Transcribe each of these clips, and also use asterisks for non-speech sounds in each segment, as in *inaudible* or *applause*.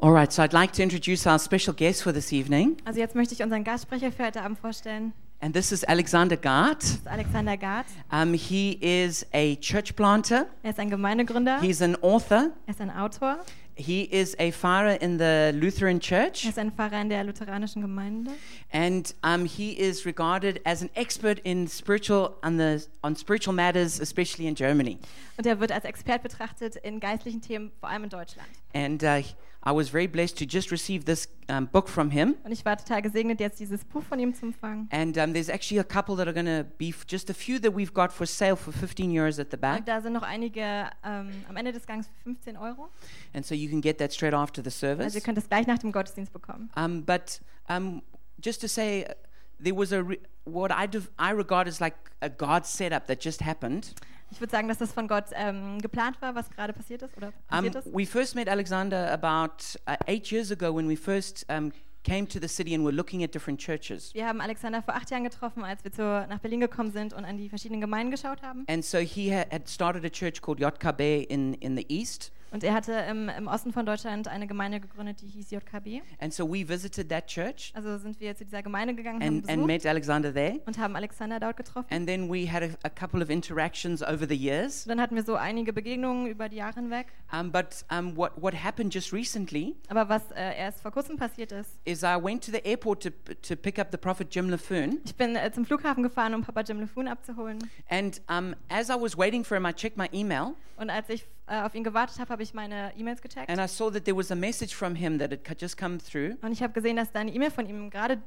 All right, so I'd like to introduce our special guest for this evening, Also jetzt möchte ich unseren Gastsprecher für heute Abend vorstellen. and this is Alexander Gart. Das ist Alexander Gard. Um, he is a church planter, Er ist ein Gemeindegründer. he's an author, Er ist ein Autor. he is a father in the Lutheran Er Church, ist ein Pfarrer in der lutheranischen Gemeinde. and um, he is regarded as an expert in spiritual on the on spiritual matters, especially in Germany. Und er wird als Expert betrachtet in geistlichen Themen, vor allem in Deutschland. And uh, I was very blessed to just receive this um, book from him. Und ich war total gesegnet, jetzt dieses Buch von ihm zu empfangen. And um, there's actually a couple that are going to be just a few that we've got for sale for 15 euros at the back. Und da sind noch einige ähm, am Ende des Gangs für 15 Euro. And so you can get that straight after the Also service. ihr könnt es gleich nach dem Gottesdienst bekommen. Um, but um, just to say, uh, there was a what I, I regard as like a God setup that just happened. Ich würde sagen, dass das von Gott ähm, geplant war, was gerade passiert ist oder Um, passiert ist. we first met Alexander about uh, eight years ago when we first um, came to the city and were looking at different churches. Wir haben Alexander vor acht Jahren getroffen, als wir zu, nach Berlin gekommen sind und an die verschiedenen Gemeinden geschaut haben. And so he ha- had started a church called Yotkabe in, in the east. Und er hatte im, im Osten von Deutschland eine Gemeinde gegründet, die hieß JKB. And so we visited that church Also sind wir zu dieser Gemeinde gegangen, haben and, and besucht met Alexander there. und haben Alexander dort getroffen. And then we had a, a couple of interactions over the years. Dann hatten wir so einige Begegnungen über die Jahre hinweg. Um, but um, what, what happened just recently Aber was äh, erst vor kurzem passiert ist, is I went to the airport to, to pick up the prophet Jim LaFoon. ich bin äh, zum Flughafen gefahren, um Papa Jim LeFoon abzuholen. And um, as I was waiting for him, I checked my email Und als ich äh, auf ihn gewartet habe, habe ich meine E-Mails gecheckt. and I saw that there was a message from him that had co- just come through. Und ich habe gesehen, dass da eine E-Mail von ihm gerade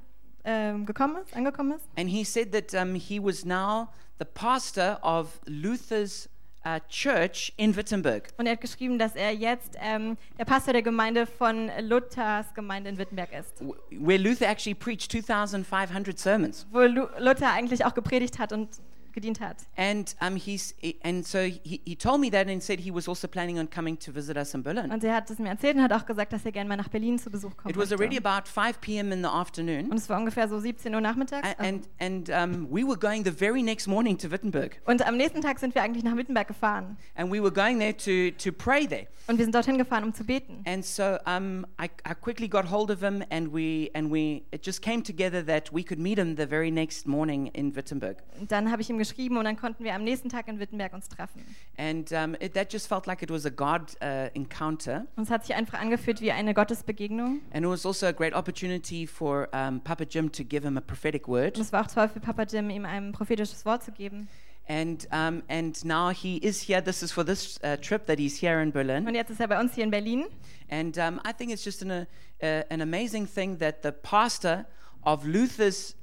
ähm, gekommen ist, angekommen ist. And he said that um, he was now the pastor of Luther's uh, church in Wittenberg. Und er hat geschrieben, dass er jetzt ähm, der Pastor der Gemeinde von Luthers Gemeinde in Wittenberg ist. Where Luther actually preached 2,500 sermons. Wo Lu Luther eigentlich auch gepredigt hat und gedient hat. And um, he's and so he, he told me that and said he was also planning on coming to visit us in Berlin. Und er hat es mir erzählt und hat auch gesagt, dass er gerne mal nach Berlin zu Besuch kommt. It was already about 5 p.m. in the afternoon, Und es war ungefähr so 17 Uhr nachmittags. and and um, we were going the very next morning to Wittenberg, Und am nächsten Tag sind wir eigentlich nach Wittenberg gefahren. and we were going there to to pray there. Und wir sind dorthin gefahren, um zu beten. And so um, I, I quickly got hold of him, and we and we it just came together that we could meet him the very next morning in Wittenberg. Und dann habe ich ihm geschrieben und dann konnten wir am nächsten Tag in Wittenberg uns treffen. And um, it, that just felt like it was a God uh, encounter. Und es hat sich einfach angefühlt wie eine Gottesbegegnung. And it was also a great opportunity for um, Papa Jim to give him a prophetic word. Und es war auch toll für Papa Jim, ihm ein prophetisches Wort zu geben. And, um, and now he is here. This is for this uh, trip that he's here in Und Berlin. jetzt ist er bei uns hier in Berlin. And um, I think it's just an, uh, an amazing thing that the pastor of Luther's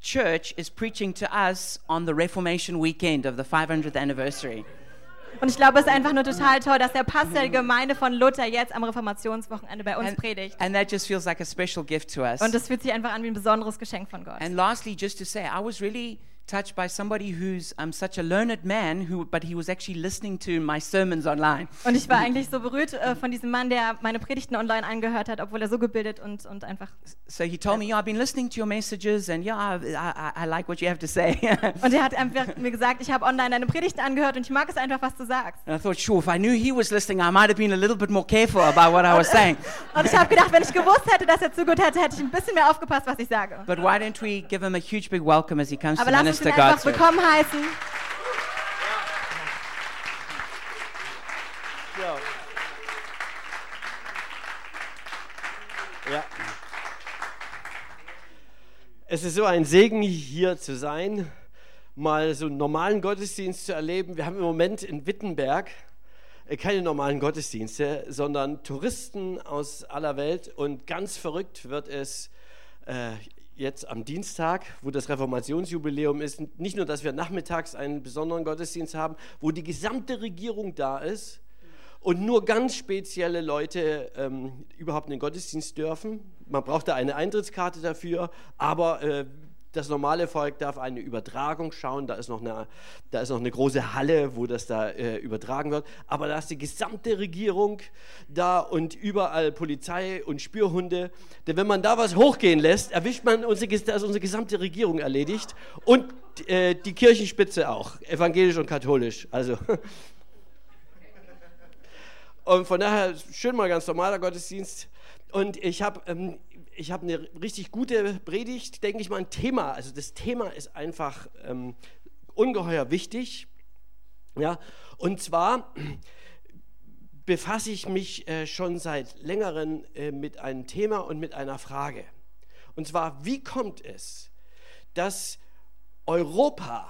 church is preaching to us on the Reformation weekend of the 500th anniversary. Und ich glaube, es ist einfach nur total toll, dass der Pastor der Gemeinde von Luther jetzt am Reformationswochenende bei uns And, predigt. and that just feels like a special gift to us. Und es fühlt sich einfach an wie ein besonderes Geschenk von Gott. And lastly, just to say, I was really touched by somebody who's um, such a learned man, who, but he was actually listening to my sermons online. Und ich war eigentlich so berührt äh, von diesem Mann, der meine Predigten online angehört hat, obwohl er so gebildet und, und einfach. So he told me, yeah, I've been listening to your messages, and yeah, I, I, I like what you have to say. *laughs* Und er hat einfach mir gesagt, ich habe online deine Predigten angehört und ich mag es einfach, was du sagst. and I thought, sure, if I knew he was listening, I might have been a little bit more careful about what I was saying. *laughs* Und ich habe gedacht, wenn ich gewusst hätte, dass er zugehört hätte, hätte ich ein bisschen mehr aufgepasst, was ich sage. But why don't we give him a huge big welcome as he comes Aber to einfach God's word. willkommen heißen. Ja. Es ist so ein Segen, hier zu sein, mal so einen normalen Gottesdienst zu erleben. Wir haben im Moment in Wittenberg äh, keine normalen Gottesdienste, sondern Touristen aus aller Welt. Und ganz verrückt wird es äh, jetzt am Dienstag, wo das Reformationsjubiläum ist. Nicht nur, dass wir nachmittags einen besonderen Gottesdienst haben, wo die gesamte Regierung da ist und nur ganz spezielle Leute ähm, überhaupt in den Gottesdienst dürfen. Man braucht da eine Eintrittskarte dafür, aber äh, das normale Volk darf eine Übertragung schauen. Da ist noch eine, da ist noch eine große Halle, wo das da äh, übertragen wird. Aber da ist die gesamte Regierung da und überall Polizei und Spürhunde. Denn wenn man da was hochgehen lässt, erwischt man unsere, ist unsere gesamte Regierung erledigt und äh, die Kirchenspitze auch, evangelisch und katholisch. Also *laughs* Und von daher schön mal ganz normaler Gottesdienst. Und ich habe ähm, ich hab eine richtig gute Predigt, denke ich mal, ein Thema. Also das Thema ist einfach ähm, ungeheuer wichtig. Ja, und zwar befasse ich mich äh, schon seit längerem äh, mit einem Thema und mit einer Frage. Und zwar, wie kommt es, dass Europa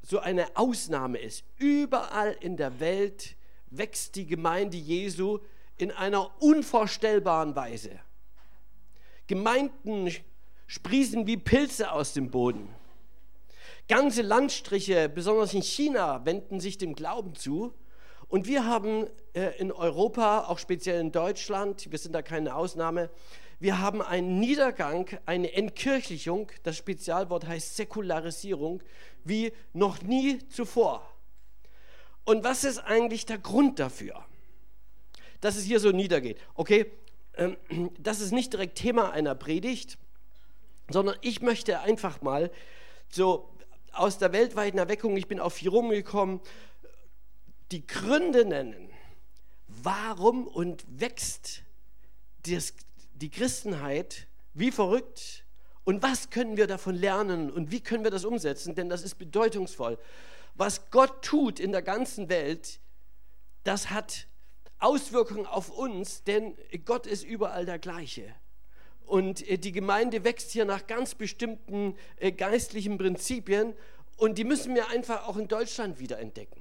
so eine Ausnahme ist? Überall in der Welt wächst die Gemeinde Jesu in einer unvorstellbaren Weise. Gemeinden sprießen wie Pilze aus dem Boden. Ganze Landstriche, besonders in China, wenden sich dem Glauben zu. Und wir haben äh, in Europa, auch speziell in Deutschland, wir sind da keine Ausnahme, wir haben einen Niedergang, eine Entkirchlichung, das Spezialwort heißt Säkularisierung, wie noch nie zuvor. Und was ist eigentlich der Grund dafür, dass es hier so niedergeht? Okay, das ist nicht direkt Thema einer Predigt, sondern ich möchte einfach mal so aus der weltweiten Erweckung, ich bin auf hier rumgekommen, die Gründe nennen, warum und wächst die Christenheit wie verrückt und was können wir davon lernen und wie können wir das umsetzen, denn das ist bedeutungsvoll. Was Gott tut in der ganzen Welt, das hat Auswirkungen auf uns, denn Gott ist überall der gleiche. Und äh, die Gemeinde wächst hier nach ganz bestimmten äh, geistlichen Prinzipien und die müssen wir einfach auch in Deutschland wieder entdecken.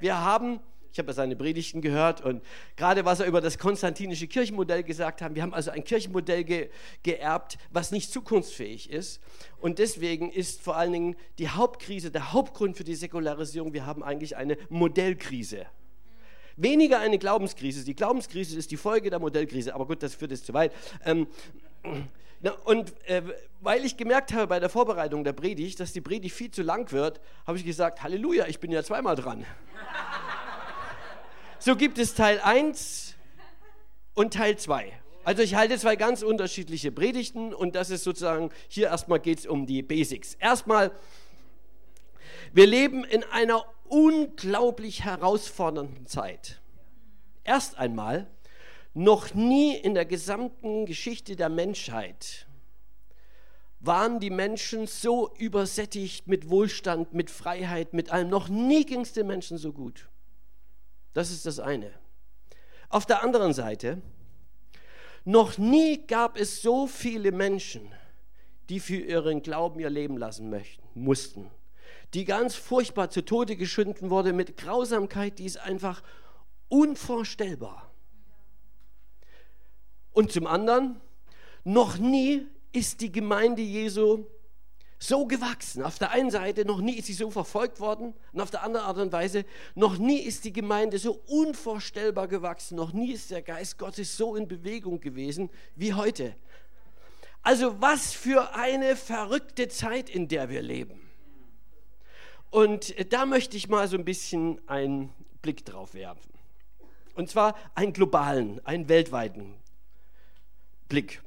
Wir haben, ich habe ja seine Predigten gehört und gerade was er über das konstantinische Kirchenmodell gesagt hat, wir haben also ein Kirchenmodell ge, geerbt, was nicht zukunftsfähig ist. Und deswegen ist vor allen Dingen die Hauptkrise, der Hauptgrund für die Säkularisierung, wir haben eigentlich eine Modellkrise. Weniger eine Glaubenskrise. Die Glaubenskrise ist die Folge der Modellkrise, aber gut, das führt jetzt zu weit. Ähm, na, und äh, weil ich gemerkt habe bei der Vorbereitung der Predigt, dass die Predigt viel zu lang wird, habe ich gesagt, Halleluja, ich bin ja zweimal dran. so gibt es Teil 1 und Teil 2. Also ich halte zwei ganz unterschiedliche Predigten und das ist sozusagen, hier erstmal geht es um die Basics. Erstmal, wir leben in einer unglaublich herausfordernden Zeit. Erst einmal, noch nie in der gesamten Geschichte der Menschheit waren die Menschen so übersättigt mit Wohlstand, mit Freiheit, mit allem. Noch nie ging es den Menschen so gut. Das ist das eine. Auf der anderen Seite, noch nie gab es so viele Menschen, die für ihren Glauben ihr Leben lassen möchten, mussten, die ganz furchtbar zu Tode geschunden wurde mit Grausamkeit, die ist einfach unvorstellbar. Und zum anderen, noch nie ist die Gemeinde Jesu so gewachsen. Auf der einen Seite, noch nie ist sie so verfolgt worden und auf der anderen Art und Weise, noch nie ist die Gemeinde so unvorstellbar gewachsen, noch nie ist der Geist Gottes so in Bewegung gewesen wie heute. Also was für eine verrückte Zeit, in der wir leben. Und da möchte ich mal so ein bisschen einen Blick drauf werfen. Und zwar einen globalen, einen weltweiten Blick.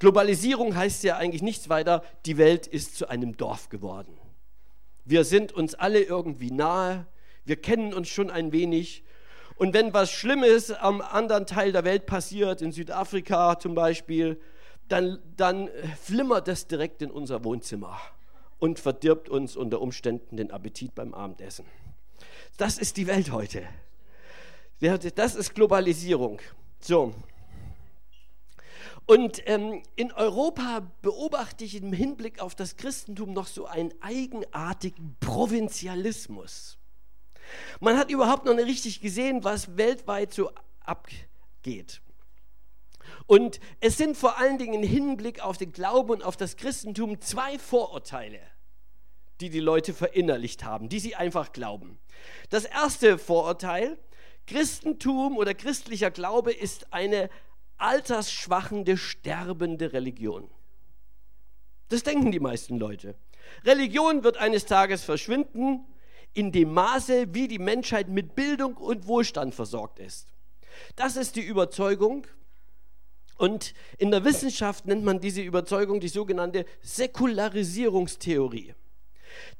Globalisierung heißt ja eigentlich nichts weiter, die Welt ist zu einem Dorf geworden. Wir sind uns alle irgendwie nahe, wir kennen uns schon ein wenig. Und wenn was Schlimmes am anderen Teil der Welt passiert, in Südafrika zum Beispiel, dann, dann flimmert das direkt in unser Wohnzimmer und verdirbt uns unter Umständen den Appetit beim Abendessen. Das ist die Welt heute. Das ist Globalisierung. So, und ähm, in Europa beobachte ich im Hinblick auf das Christentum noch so einen eigenartigen Provinzialismus. Man hat überhaupt noch nicht richtig gesehen, was weltweit so abgeht. Und es sind vor allen Dingen im Hinblick auf den Glauben und auf das Christentum zwei Vorurteile, die die Leute verinnerlicht haben, die sie einfach glauben. Das erste Vorurteil, Christentum oder christlicher Glaube ist eine altersschwachende, sterbende Religion. Das denken die meisten Leute. Religion wird eines Tages verschwinden, in dem Maße, wie die Menschheit mit Bildung und Wohlstand versorgt ist. Das ist die Überzeugung. Und in der Wissenschaft nennt man diese Überzeugung die sogenannte Säkularisierungstheorie.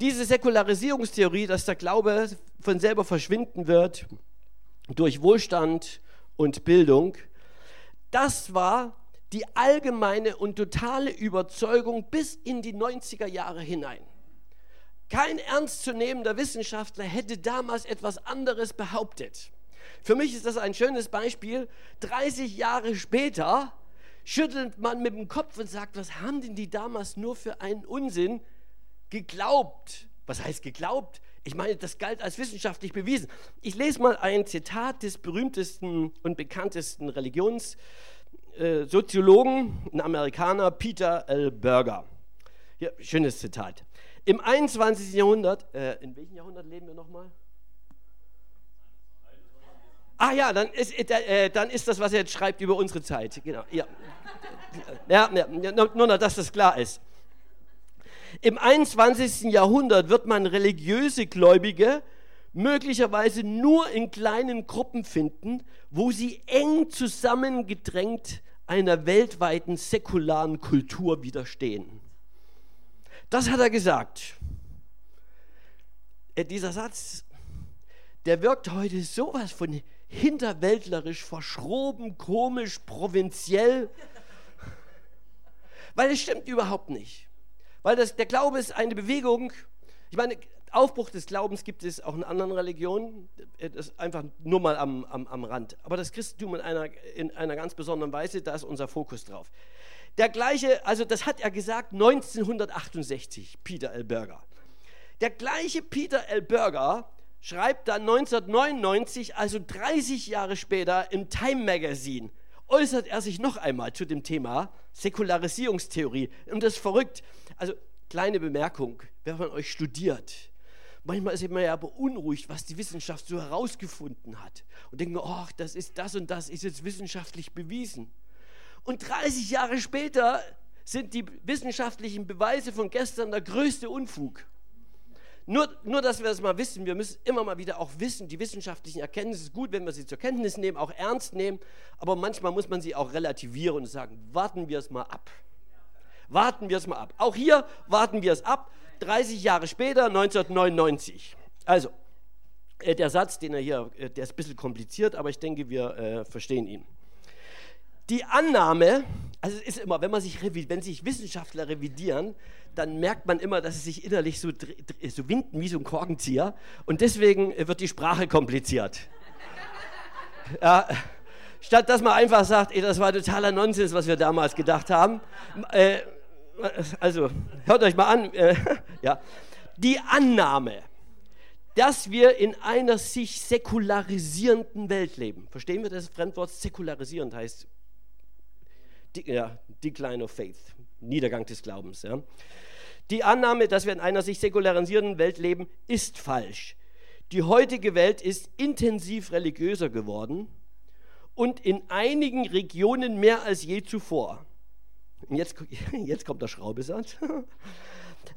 Diese Säkularisierungstheorie, dass der Glaube von selber verschwinden wird, durch Wohlstand und Bildung. Das war die allgemeine und totale Überzeugung bis in die 90er Jahre hinein. Kein ernstzunehmender Wissenschaftler hätte damals etwas anderes behauptet. Für mich ist das ein schönes Beispiel. 30 Jahre später schüttelt man mit dem Kopf und sagt, was haben denn die damals nur für einen Unsinn geglaubt? Was heißt geglaubt? Ich meine, das galt als wissenschaftlich bewiesen. Ich lese mal ein Zitat des berühmtesten und bekanntesten Religionssoziologen, äh, ein Amerikaner, Peter L. Berger. Hier, schönes Zitat. Im 21. Jahrhundert, äh, in welchem Jahrhundert leben wir nochmal? Ah ja, dann ist, äh, dann ist das, was er jetzt schreibt, über unsere Zeit. Genau, ja. Ja, ja, nur, dass das klar ist. Im 21. Jahrhundert wird man religiöse Gläubige möglicherweise nur in kleinen Gruppen finden, wo sie eng zusammengedrängt einer weltweiten säkularen Kultur widerstehen. Das hat er gesagt. Äh, dieser Satz, der wirkt heute sowas von hinterwäldlerisch, verschroben, komisch, provinziell, weil es stimmt überhaupt nicht. Weil das, der Glaube ist eine Bewegung. Ich meine, Aufbruch des Glaubens gibt es auch in anderen Religionen. Das ist einfach nur mal am, am, am Rand. Aber das Christentum in einer, in einer ganz besonderen Weise, da ist unser Fokus drauf. Der gleiche, also das hat er gesagt 1968, Peter L. Berger. Der gleiche Peter L. Berger schreibt dann 1999, also 30 Jahre später, im Time Magazine, äußert er sich noch einmal zu dem Thema Säkularisierungstheorie. Und das ist verrückt. Also, kleine Bemerkung, wer von euch studiert, manchmal ist man ja beunruhigt, was die Wissenschaft so herausgefunden hat. Und denkt, ach, das ist das und das ist jetzt wissenschaftlich bewiesen. Und 30 Jahre später sind die wissenschaftlichen Beweise von gestern der größte Unfug. Nur, nur, dass wir das mal wissen, wir müssen immer mal wieder auch wissen, die wissenschaftlichen Erkenntnisse ist gut, wenn wir sie zur Kenntnis nehmen, auch ernst nehmen, aber manchmal muss man sie auch relativieren und sagen, warten wir es mal ab. Warten wir es mal ab. Auch hier warten wir es ab, 30 Jahre später, 1999. Also, äh, der Satz, den er hier, äh, der ist ein bisschen kompliziert, aber ich denke, wir äh, verstehen ihn. Die Annahme, also es ist immer, wenn man sich, wenn sich Wissenschaftler revidieren, dann merkt man immer, dass sie sich innerlich so, so winden wie so ein Korkenzieher und deswegen wird die Sprache kompliziert. Ja, statt dass man einfach sagt, ey, das war totaler Nonsens, was wir damals gedacht haben. Äh, also, hört euch mal an. Äh, *laughs* ja. Die Annahme, dass wir in einer sich säkularisierenden Welt leben. Verstehen wir das Fremdwort säkularisierend heißt ja, Decline of Faith, Niedergang des Glaubens. Ja. Die Annahme, dass wir in einer sich säkularisierenden Welt leben, ist falsch. Die heutige Welt ist intensiv religiöser geworden und in einigen Regionen mehr als je zuvor. Und jetzt, *laughs* jetzt kommt der Schraubesatz. *laughs*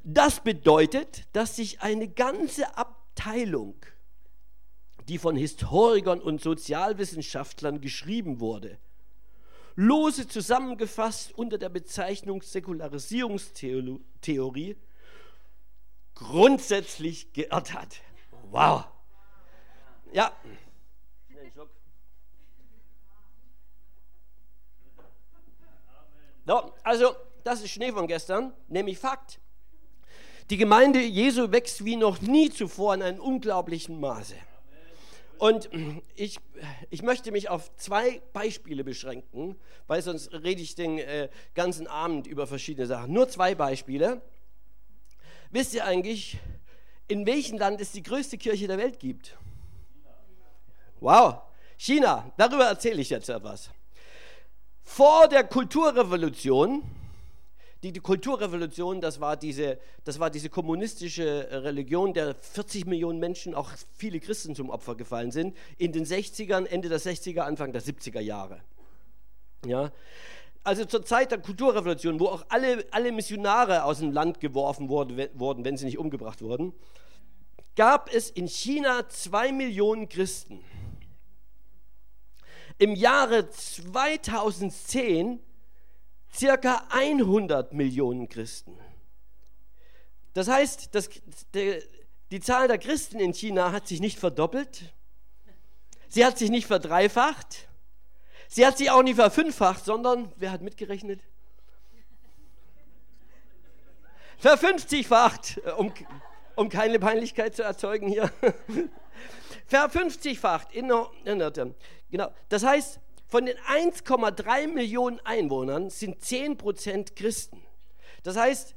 Das bedeutet, dass sich eine ganze Abteilung, die von Historikern und Sozialwissenschaftlern geschrieben wurde, lose zusammengefasst unter der Bezeichnung Säkularisierungstheorie grundsätzlich geirrt hat. Wow. Ja. No, also, das ist Schnee von gestern, nämlich Fakt. Die Gemeinde Jesu wächst wie noch nie zuvor in einem unglaublichen Maße. Und ich, ich möchte mich auf zwei Beispiele beschränken, weil sonst rede ich den äh, ganzen Abend über verschiedene Sachen. Nur zwei Beispiele. Wisst ihr eigentlich, in welchem Land es die größte Kirche der Welt gibt? Wow, China, darüber erzähle ich jetzt etwas. Vor der Kulturrevolution die, die Kulturrevolution, das war, diese, das war diese kommunistische Religion, der 40 Millionen Menschen, auch viele Christen zum Opfer gefallen sind, in den 60ern, Ende der 60er, Anfang der 70er Jahre. Ja? Also zur Zeit der Kulturrevolution, wo auch alle, alle Missionare aus dem Land geworfen wurde, wurden, wenn sie nicht umgebracht wurden, gab es in China zwei Millionen Christen. Im Jahre 2010 circa 100 Millionen Christen. Das heißt, das, der, die Zahl der Christen in China hat sich nicht verdoppelt, Sie hat sich nicht verdreifacht. Sie hat sich auch nicht verfünffacht, sondern, wer hat mitgerechnet? Verfünfzigfacht, äh, um, um keine Peinlichkeit zu erzeugen hier. *laughs* Verfünfzigfacht. Genau. Das heißt, von den 1,3 Millionen Einwohnern sind 10% Christen. Das heißt,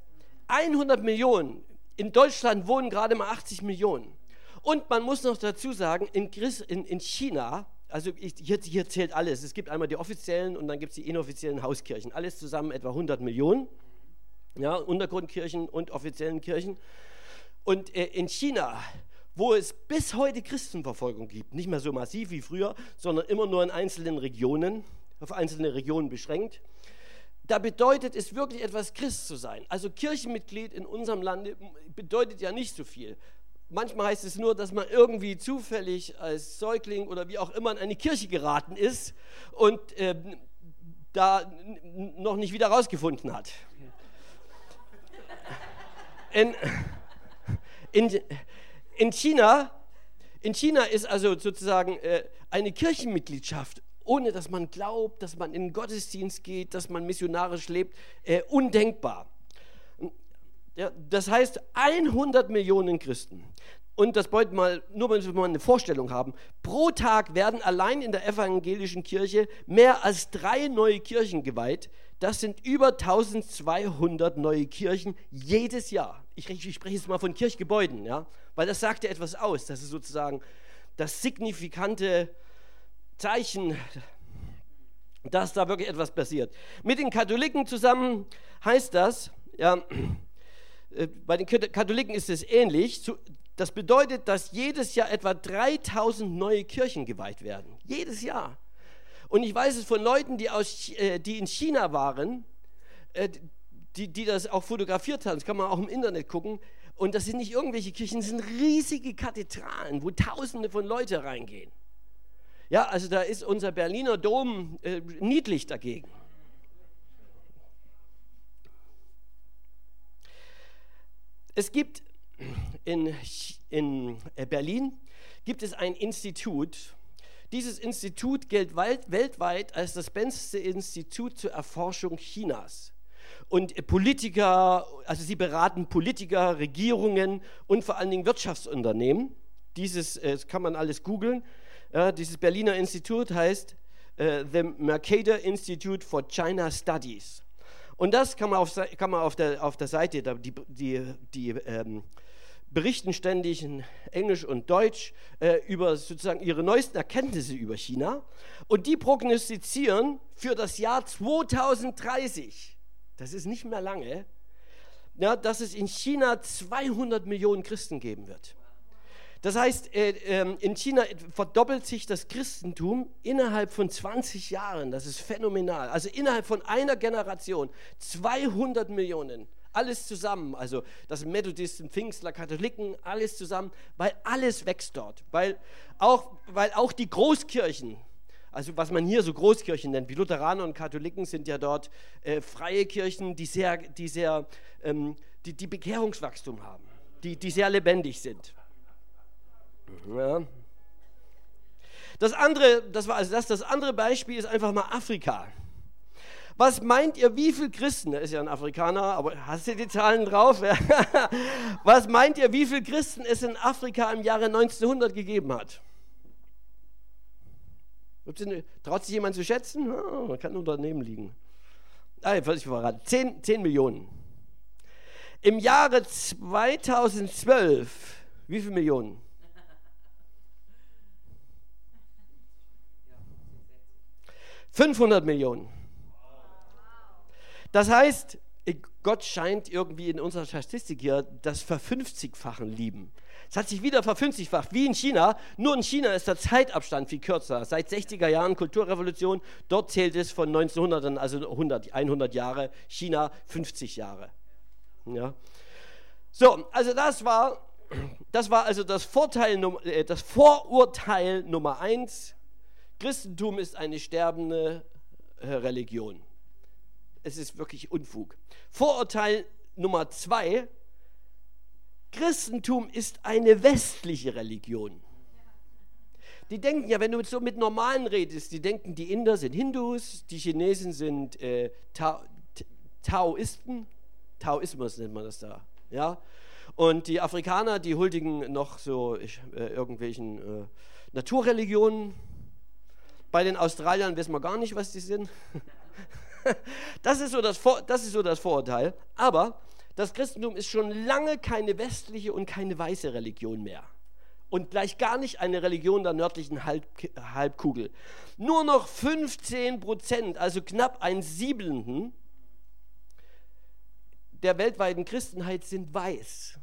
100 Millionen. In Deutschland wohnen gerade mal 80 Millionen. Und man muss noch dazu sagen, in, in, in China, also ich, hier, hier, zählt alles. Es gibt einmal die offiziellen und dann gibt es die inoffiziellen Hauskirchen. Alles zusammen etwa 100 Millionen. Ja, Untergrundkirchen und offiziellen Kirchen. Und äh, in China, wo es bis heute Christenverfolgung gibt, nicht mehr so massiv wie früher, sondern immer nur in einzelnen Regionen, auf einzelne Regionen beschränkt, da bedeutet es wirklich etwas, Christ zu sein. Also Kirchenmitglied in unserem Lande bedeutet ja nicht so viel. Manchmal heißt es nur, dass man irgendwie zufällig als Säugling oder wie auch immer in eine Kirche geraten ist und äh, da noch nicht wieder rausgefunden hat. In, in, in, China, in China ist also sozusagen äh, eine Kirchenmitgliedschaft, ohne dass man glaubt, dass man in den Gottesdienst geht, dass man missionarisch lebt, äh, undenkbar. Ja, das heißt 100 Millionen Christen. Und das wollte mal, nur damit wir mal eine Vorstellung haben, pro Tag werden allein in der evangelischen Kirche mehr als drei neue Kirchen geweiht. Das sind über 1200 neue Kirchen jedes Jahr. Ich, ich spreche jetzt mal von Kirchgebäuden, ja, weil das sagt ja etwas aus. Das ist sozusagen das signifikante Zeichen, dass da wirklich etwas passiert. Mit den Katholiken zusammen heißt das, ja, äh, bei den Katholiken ist es ähnlich. Das bedeutet, dass jedes Jahr etwa 3000 neue Kirchen geweiht werden. Jedes Jahr. Und ich weiß es von Leuten, die, aus, äh, die in China waren, äh, die, die das auch fotografiert haben. Das kann man auch im Internet gucken. Und das sind nicht irgendwelche Kirchen, das sind riesige Kathedralen, wo Tausende von Leuten reingehen. Ja, also da ist unser Berliner Dom äh, niedlich dagegen. Es gibt in, in äh, Berlin gibt es ein Institut. Dieses Institut gilt weltweit als das beste Institut zur Erforschung Chinas. Und Politiker, also sie beraten Politiker, Regierungen und vor allen Dingen Wirtschaftsunternehmen. Dieses äh, kann man alles googeln. Ja, dieses Berliner Institut heißt äh, The Mercator Institute for China Studies. Und das kann man auf, kann man auf, der, auf der Seite, die, die, die ähm, berichten ständig in Englisch und Deutsch äh, über sozusagen ihre neuesten Erkenntnisse über China. Und die prognostizieren für das Jahr 2030, das ist nicht mehr lange, ja, dass es in China 200 Millionen Christen geben wird. Das heißt, äh, ähm, in China verdoppelt sich das Christentum innerhalb von 20 Jahren. Das ist phänomenal. Also innerhalb von einer Generation 200 Millionen. Alles zusammen, also das Methodisten, Pfingstler, Katholiken, alles zusammen, weil alles wächst dort. Weil auch, weil auch die Großkirchen, also was man hier so Großkirchen nennt, wie Lutheraner und Katholiken sind ja dort äh, freie Kirchen, die sehr, die sehr, ähm, die, die Bekehrungswachstum haben, die, die sehr lebendig sind. Ja. Das andere, das war also das, das andere Beispiel ist einfach mal Afrika. Was meint ihr, wie viele Christen, er ist ja ein Afrikaner, aber hast du die Zahlen drauf? *laughs* Was meint ihr, wie viele Christen es in Afrika im Jahre 1900 gegeben hat? Traut sich jemand zu schätzen? Oh, man kann nur daneben liegen. Ah, ich verraten. 10, 10 Millionen. Im Jahre 2012, wie viele Millionen? *laughs* 500 Millionen. Das heißt, Gott scheint irgendwie in unserer Statistik hier das Verfünfzigfachen lieben. Es hat sich wieder verfünfzigfacht, wie in China. Nur in China ist der Zeitabstand viel kürzer. Seit 60er Jahren Kulturrevolution, dort zählt es von 1900, also 100, 100 Jahre, China 50 Jahre. Ja. So, also das war, das war also das, Vorteil, äh, das Vorurteil Nummer eins Christentum ist eine sterbende äh, Religion. Es ist wirklich Unfug. Vorurteil Nummer zwei, Christentum ist eine westliche Religion. die denken ja, wenn du so mit Normalen redest, die denken, die Inder sind Hindus, die Chinesen sind äh, Ta Taoisten, Taoismus nennt man das da, ja. Und die Afrikaner, die huldigen noch so ich, äh, irgendwelchen äh, Naturreligionen. Bei den Australiern wissen wir gar nicht, was die sind. *laughs* *laughs* das, ist so das, das ist so das Vorurteil. Aber das Christentum ist schon lange keine westliche und keine weiße Religion mehr. Und gleich gar nicht eine Religion der nördlichen Halb Halbkugel. Nur noch 15 Prozent, also knapp ein Siebelnden der weltweiten Christenheit sind weiß.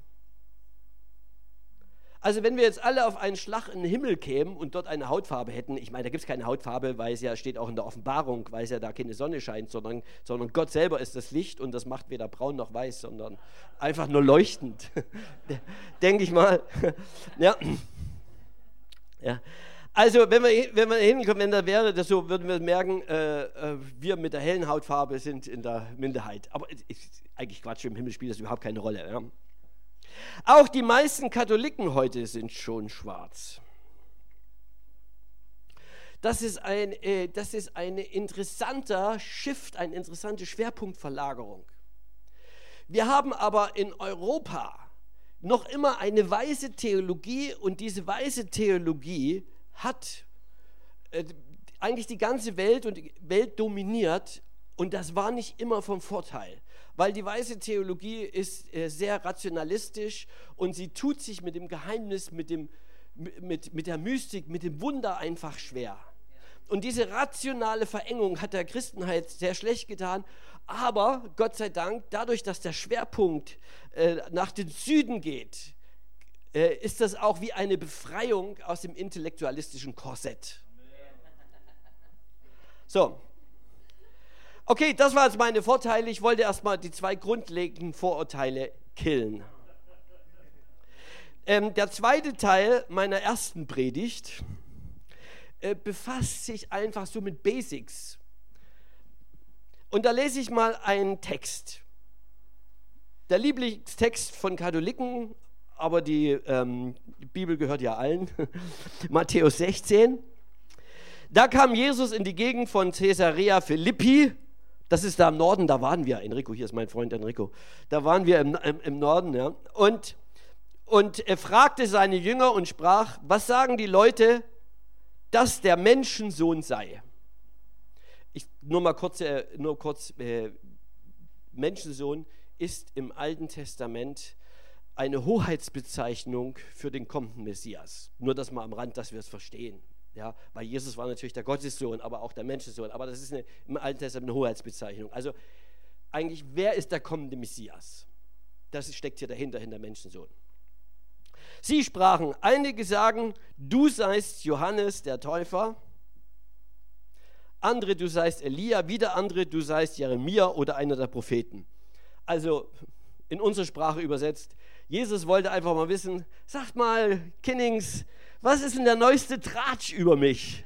Also wenn wir jetzt alle auf einen Schlag in den Himmel kämen und dort eine Hautfarbe hätten, ich meine, da gibt es keine Hautfarbe, weil es ja steht auch in der Offenbarung, weil es ja da keine Sonne scheint, sondern, sondern Gott selber ist das Licht und das macht weder braun noch weiß, sondern einfach nur leuchtend, *laughs* denke ich mal. *laughs* ja. ja. Also wenn wir, wenn wir hinkommen, wenn da wäre, das so, würden wir merken, äh, äh, wir mit der hellen Hautfarbe sind in der Minderheit. Aber ist eigentlich Quatsch, im Himmel spielt das überhaupt keine Rolle. Ja. Auch die meisten Katholiken heute sind schon schwarz. Das ist ein, äh, das ist ein interessanter Shift, eine interessante Schwerpunktverlagerung. Wir haben aber in Europa noch immer eine weise Theologie und diese weise Theologie hat äh, eigentlich die ganze Welt und Welt dominiert und das war nicht immer vom Vorteil weil die weiße Theologie ist äh, sehr rationalistisch und sie tut sich mit dem Geheimnis, mit, dem, mit, mit der Mystik, mit dem Wunder einfach schwer. Und diese rationale Verengung hat der Christenheit sehr schlecht getan. Aber Gott sei Dank, dadurch, dass der Schwerpunkt äh, nach den Süden geht, äh, ist das auch wie eine Befreiung aus dem intellektualistischen Korsett. So, Okay, das waren jetzt meine Vorteile. Ich wollte erstmal die zwei grundlegenden Vorurteile killen. Ähm, der zweite Teil meiner ersten Predigt äh, befasst sich einfach so mit Basics. Und da lese ich mal einen Text. Der Lieblingstext von Katholiken, aber die ähm, Bibel gehört ja allen. *laughs* Matthäus 16. Da kam Jesus in die Gegend von Caesarea Philippi das ist da im Norden, da waren wir. Enrico, hier ist mein Freund Enrico. Da waren wir im, im, im Norden, ja. Und, und er fragte seine Jünger und sprach: Was sagen die Leute, dass der Menschensohn sei? Ich, nur mal kurz, äh, nur kurz äh, Menschensohn ist im Alten Testament eine Hoheitsbezeichnung für den kommenden Messias. Nur das mal am Rand, dass wir es verstehen. Ja, weil Jesus war natürlich der Gottessohn, aber auch der Menschensohn. Aber das ist eine, im Alten Testament eine Hoheitsbezeichnung. Also eigentlich, wer ist der kommende Messias? Das steckt hier dahinter, hinter Menschensohn. Sie sprachen, einige sagen, du seist Johannes der Täufer, andere, du seist Elia, wieder andere, du seist Jeremia oder einer der Propheten. Also in unsere Sprache übersetzt, Jesus wollte einfach mal wissen, sagt mal, Kinnings, was ist denn der neueste Tratsch über mich?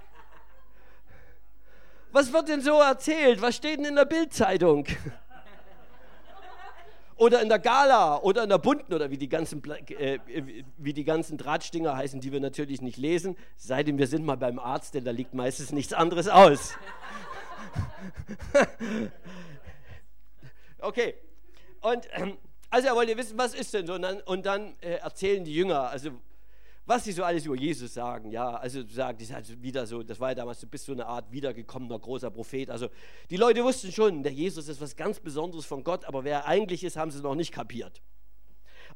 Was wird denn so erzählt? Was steht denn in der Bildzeitung? Oder in der Gala oder in der Bunten oder wie die ganzen, äh, wie die ganzen Drahtstinger heißen, die wir natürlich nicht lesen, seitdem wir sind mal beim Arzt, denn da liegt meistens nichts anderes aus. *laughs* okay, und ähm, also er wollte wissen, was ist denn so? Und dann, und dann äh, erzählen die Jünger, also was sie so alles über Jesus sagen. Ja, also sagen, das halt wieder so, das war ja damals, du bist so eine Art wiedergekommener großer Prophet. Also die Leute wussten schon, der Jesus ist was ganz Besonderes von Gott, aber wer er eigentlich ist, haben sie noch nicht kapiert.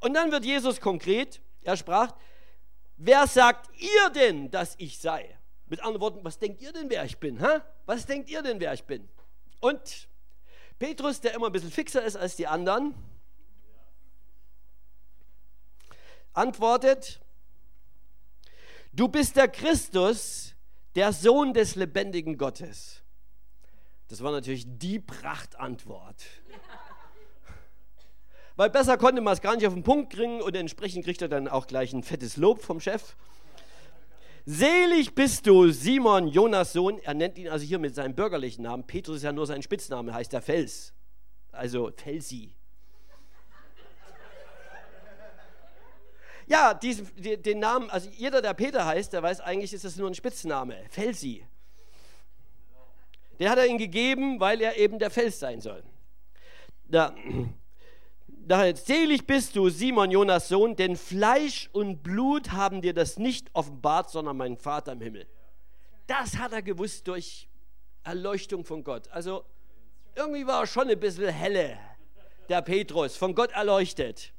Und dann wird Jesus konkret, er sprach, wer sagt ihr denn, dass ich sei? Mit anderen Worten, was denkt ihr denn, wer ich bin? Hä? Was denkt ihr denn, wer ich bin? Und Petrus, der immer ein bisschen fixer ist als die anderen, antwortet, Du bist der Christus, der Sohn des lebendigen Gottes. Das war natürlich die Prachtantwort. *laughs* Weil besser konnte man es gar nicht auf den Punkt kriegen und entsprechend kriegt er dann auch gleich ein fettes Lob vom Chef. Selig bist du, Simon, Jonas Sohn. Er nennt ihn also hier mit seinem bürgerlichen Namen. Petrus ist ja nur sein Spitzname, heißt der Fels. Also Felsi. Ja, diesen, den Namen, also jeder, der Peter heißt, der weiß eigentlich, ist das nur ein Spitzname. Felsi. Den hat er ihm gegeben, weil er eben der Fels sein soll. Da, daher selig bist du, Simon Jonas Sohn, denn Fleisch und Blut haben dir das nicht offenbart, sondern mein Vater im Himmel. Das hat er gewusst durch Erleuchtung von Gott. Also irgendwie war er schon ein bisschen helle, der Petrus, von Gott erleuchtet.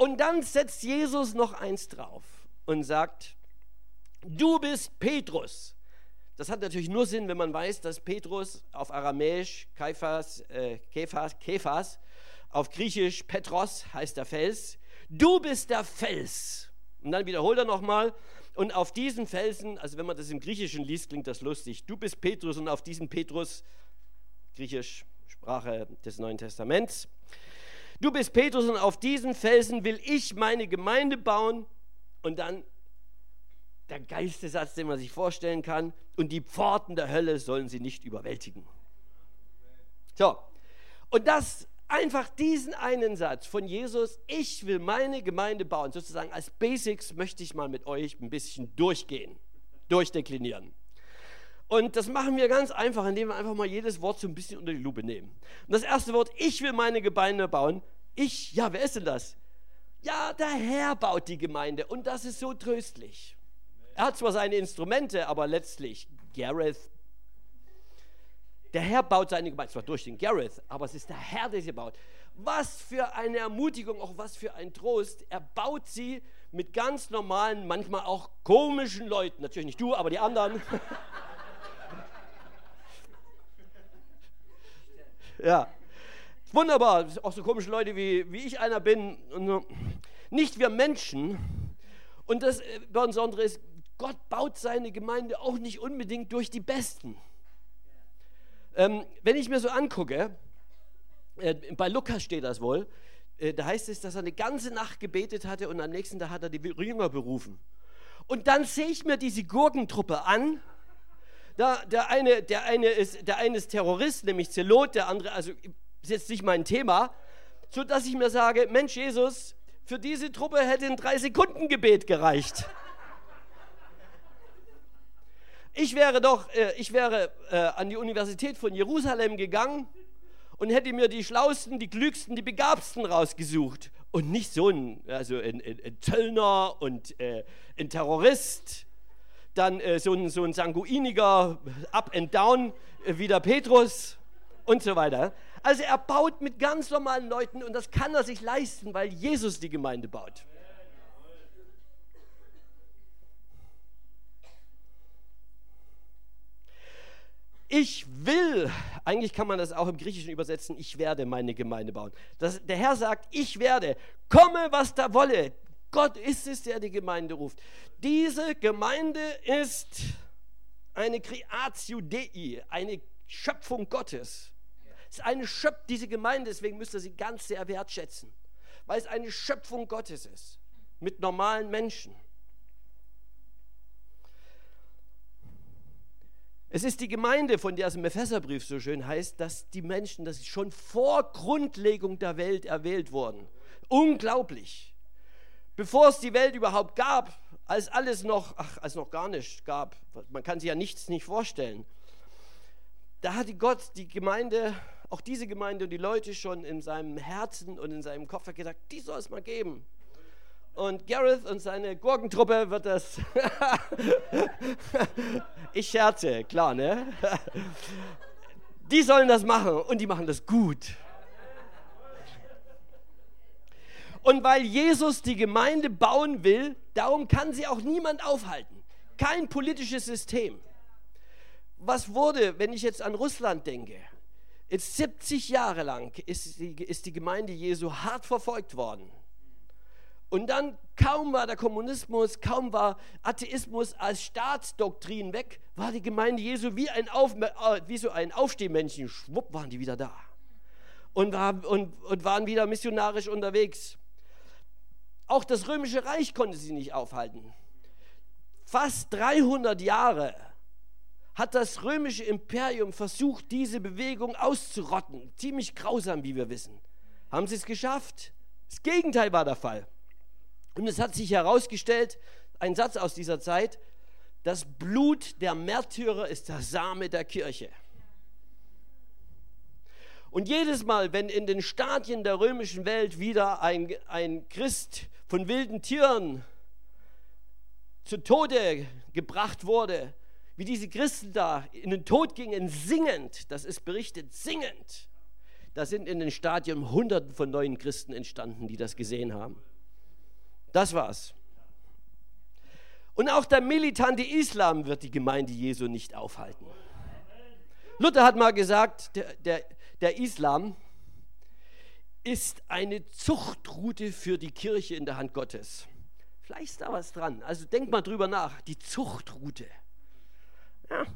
Und dann setzt Jesus noch eins drauf und sagt, du bist Petrus. Das hat natürlich nur Sinn, wenn man weiß, dass Petrus auf Aramäisch Kephas, äh, Kephas, Kephas, auf Griechisch Petros heißt der Fels. Du bist der Fels. Und dann wiederholt er nochmal. Und auf diesen Felsen, also wenn man das im Griechischen liest, klingt das lustig. Du bist Petrus und auf diesen Petrus, Griechisch, Sprache des Neuen Testaments. Du bist Petrus und auf diesen Felsen will ich meine Gemeinde bauen. Und dann der geilste Satz, den man sich vorstellen kann. Und die Pforten der Hölle sollen sie nicht überwältigen. So, und das einfach diesen einen Satz von Jesus, ich will meine Gemeinde bauen, sozusagen als Basics möchte ich mal mit euch ein bisschen durchgehen, durchdeklinieren. Und das machen wir ganz einfach, indem wir einfach mal jedes Wort so ein bisschen unter die Lupe nehmen. Und das erste Wort, ich will meine Gemeinde bauen. Ich, ja, wer ist denn das? Ja, der Herr baut die Gemeinde und das ist so tröstlich. Er hat zwar seine Instrumente, aber letztlich, Gareth, der Herr baut seine Gemeinde, zwar durch den Gareth, aber es ist der Herr, der sie baut. Was für eine Ermutigung, auch was für ein Trost. Er baut sie mit ganz normalen, manchmal auch komischen Leuten. Natürlich nicht du, aber die anderen. *laughs* ja. Wunderbar. Auch so komische Leute, wie, wie ich einer bin. Nicht wir Menschen. Und das äh, Besondere ist, Gott baut seine Gemeinde auch nicht unbedingt durch die Besten. Ähm, wenn ich mir so angucke, äh, bei Lukas steht das wohl, äh, da heißt es, dass er eine ganze Nacht gebetet hatte und am nächsten Tag hat er die Jünger berufen. Und dann sehe ich mir diese Gurkentruppe an. Da, der, eine, der, eine ist, der eine ist Terrorist, nämlich Zelot, der andere, also ist jetzt nicht mein Thema, sodass ich mir sage, Mensch Jesus, für diese Truppe hätte ein Drei-Sekunden-Gebet gereicht. Ich wäre doch, äh, ich wäre äh, an die Universität von Jerusalem gegangen und hätte mir die Schlausten, die Klügsten, die Begabsten rausgesucht. Und nicht so ein, also ein, ein, ein Zöllner und äh, ein Terrorist, dann äh, so, ein, so ein sanguiniger Up and Down äh, wie der Petrus und so weiter. Also er baut mit ganz normalen Leuten und das kann er sich leisten, weil Jesus die Gemeinde baut. Ich will, eigentlich kann man das auch im Griechischen übersetzen, ich werde meine Gemeinde bauen. Das, der Herr sagt, ich werde, komme, was da wolle. Gott ist es, der die Gemeinde ruft. Diese Gemeinde ist eine Creatio Dei, eine Schöpfung Gottes. Es ist eine Schöpfung, diese Gemeinde, deswegen müsst ihr sie ganz sehr wertschätzen, weil es eine Schöpfung Gottes ist, mit normalen Menschen. Es ist die Gemeinde, von der es im Epheserbrief so schön heißt, dass die Menschen, dass sie schon vor Grundlegung der Welt erwählt wurden. Unglaublich. Bevor es die Welt überhaupt gab, als alles noch, ach, als noch gar nicht gab, man kann sich ja nichts nicht vorstellen. Da hatte Gott die Gemeinde, auch diese Gemeinde und die Leute schon in seinem Herzen und in seinem Kopf gesagt, die soll es mal geben. Und Gareth und seine Gurkentruppe wird das. *laughs* ich scherze, klar, ne? *laughs* Die sollen das machen und die machen das gut. Und weil Jesus die Gemeinde bauen will, darum kann sie auch niemand aufhalten. Kein politisches System. Was wurde, wenn ich jetzt an Russland denke? Jetzt 70 Jahre lang ist die, ist die Gemeinde Jesu hart verfolgt worden. Und dann kaum war der Kommunismus, kaum war Atheismus als Staatsdoktrin weg, war die Gemeinde Jesu wie, ein Auf, äh, wie so ein Aufstehmännchen. Schwupp waren die wieder da. Und, war, und, und waren wieder missionarisch unterwegs. Auch das römische Reich konnte sie nicht aufhalten. Fast 300 Jahre hat das römische Imperium versucht, diese Bewegung auszurotten. Ziemlich grausam, wie wir wissen. Haben sie es geschafft? Das Gegenteil war der Fall. Und es hat sich herausgestellt, ein Satz aus dieser Zeit, das Blut der Märtyrer ist der Same der Kirche. Und jedes Mal, wenn in den Stadien der römischen Welt wieder ein, ein Christ von wilden Tieren zu Tode gebracht wurde, wie diese Christen da in den Tod gingen, singend, das ist berichtet, singend, da sind in den Stadien Hunderten von neuen Christen entstanden, die das gesehen haben. Das war's. Und auch der militante Islam wird die Gemeinde Jesu nicht aufhalten. Luther hat mal gesagt, der, der, der Islam ist eine Zuchtroute für die Kirche in der Hand Gottes. Vielleicht ist da was dran. Also denkt mal drüber nach. Die Zuchtroute. Ja.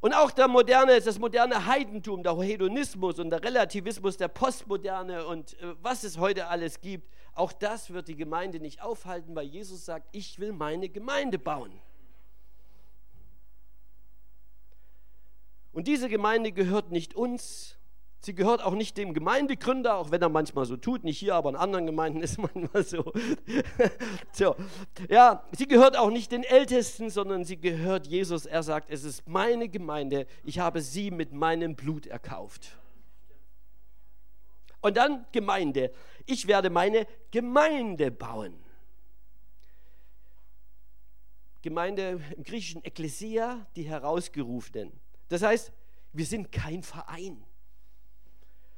Und auch der moderne, das moderne Heidentum, der Hedonismus und der Relativismus, der Postmoderne und äh, was es heute alles gibt, auch das wird die Gemeinde nicht aufhalten, weil Jesus sagt, ich will meine Gemeinde bauen. Und diese Gemeinde gehört nicht uns, sie gehört auch nicht dem Gemeindegründer, auch wenn er manchmal so tut, nicht hier, aber in anderen Gemeinden ist *laughs* manchmal so. *laughs* so. Ja, sie gehört auch nicht den Ältesten, sondern sie gehört Jesus. Er sagt, es ist meine Gemeinde, ich habe sie mit meinem Blut erkauft. Und dann Gemeinde. Ich werde meine Gemeinde bauen. Gemeinde im griechischen Ekklesia, die Herausgerufenen. Das heißt, wir sind kein Verein,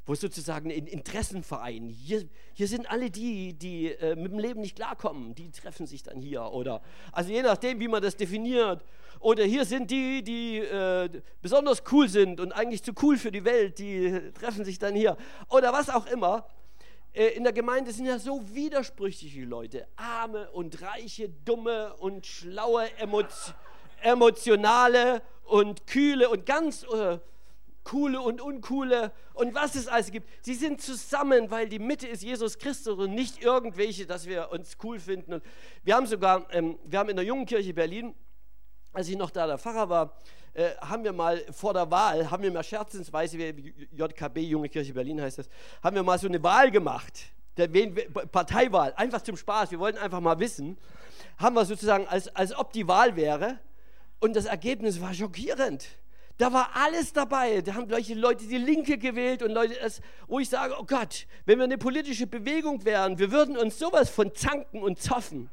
wo sozusagen ein Interessenverein. Hier, hier sind alle die, die äh, mit dem Leben nicht klarkommen, die treffen sich dann hier. Oder also je nachdem, wie man das definiert. Oder hier sind die, die äh, besonders cool sind und eigentlich zu cool für die Welt, die treffen sich dann hier. Oder was auch immer. Äh, in der Gemeinde sind ja so widersprüchliche Leute. Arme und reiche, dumme und schlaue, emotionale und kühle und ganz äh, coole und uncoole und was es alles gibt. Sie sind zusammen, weil die Mitte ist Jesus Christus und nicht irgendwelche, dass wir uns cool finden. Und wir haben sogar, ähm, wir haben in der Jungen Kirche Berlin, als ich noch da der Pfarrer war, äh, haben wir mal vor der Wahl, haben wir mal scherzensweise, JKB, Junge Kirche Berlin heißt das, haben wir mal so eine Wahl gemacht, der Parteiwahl, einfach zum Spaß. Wir wollten einfach mal wissen, haben wir sozusagen, als, als ob die Wahl wäre, und das Ergebnis war schockierend. Da war alles dabei. Da haben solche Leute die Linke gewählt und Leute, wo ich sage, oh Gott, wenn wir eine politische Bewegung wären, wir würden uns sowas von zanken und zoffen.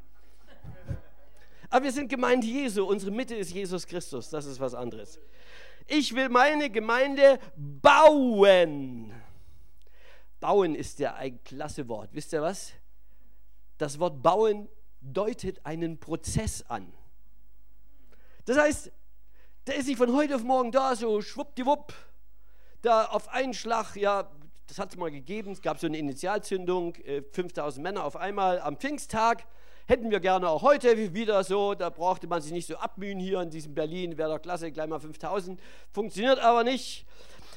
Aber wir sind Gemeinde Jesu. Unsere Mitte ist Jesus Christus. Das ist was anderes. Ich will meine Gemeinde bauen. Bauen ist ja ein klasse Wort. Wisst ihr was? Das Wort bauen deutet einen Prozess an. Das heißt, der ist nicht von heute auf morgen da, so schwuppdiwupp, da auf einen Schlag, ja, das hat es mal gegeben, es gab so eine Initialzündung, 5000 äh, Männer auf einmal am Pfingsttag. Hätten wir gerne auch heute wieder so, da brauchte man sich nicht so abmühen hier in diesem Berlin, wäre doch klasse, gleich mal 5000. Funktioniert aber nicht,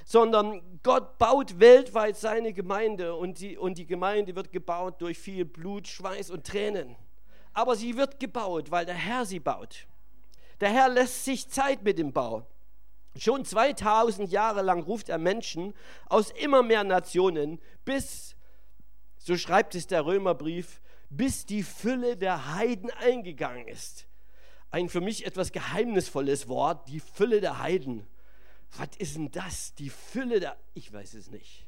sondern Gott baut weltweit seine Gemeinde und die, und die Gemeinde wird gebaut durch viel Blut, Schweiß und Tränen. Aber sie wird gebaut, weil der Herr sie baut. Der Herr lässt sich Zeit mit dem Bau. Schon 2000 Jahre lang ruft er Menschen aus immer mehr Nationen, bis, so schreibt es der Römerbrief, bis die Fülle der Heiden eingegangen ist. Ein für mich etwas geheimnisvolles Wort, die Fülle der Heiden. Was ist denn das? Die Fülle der... Ich weiß es nicht.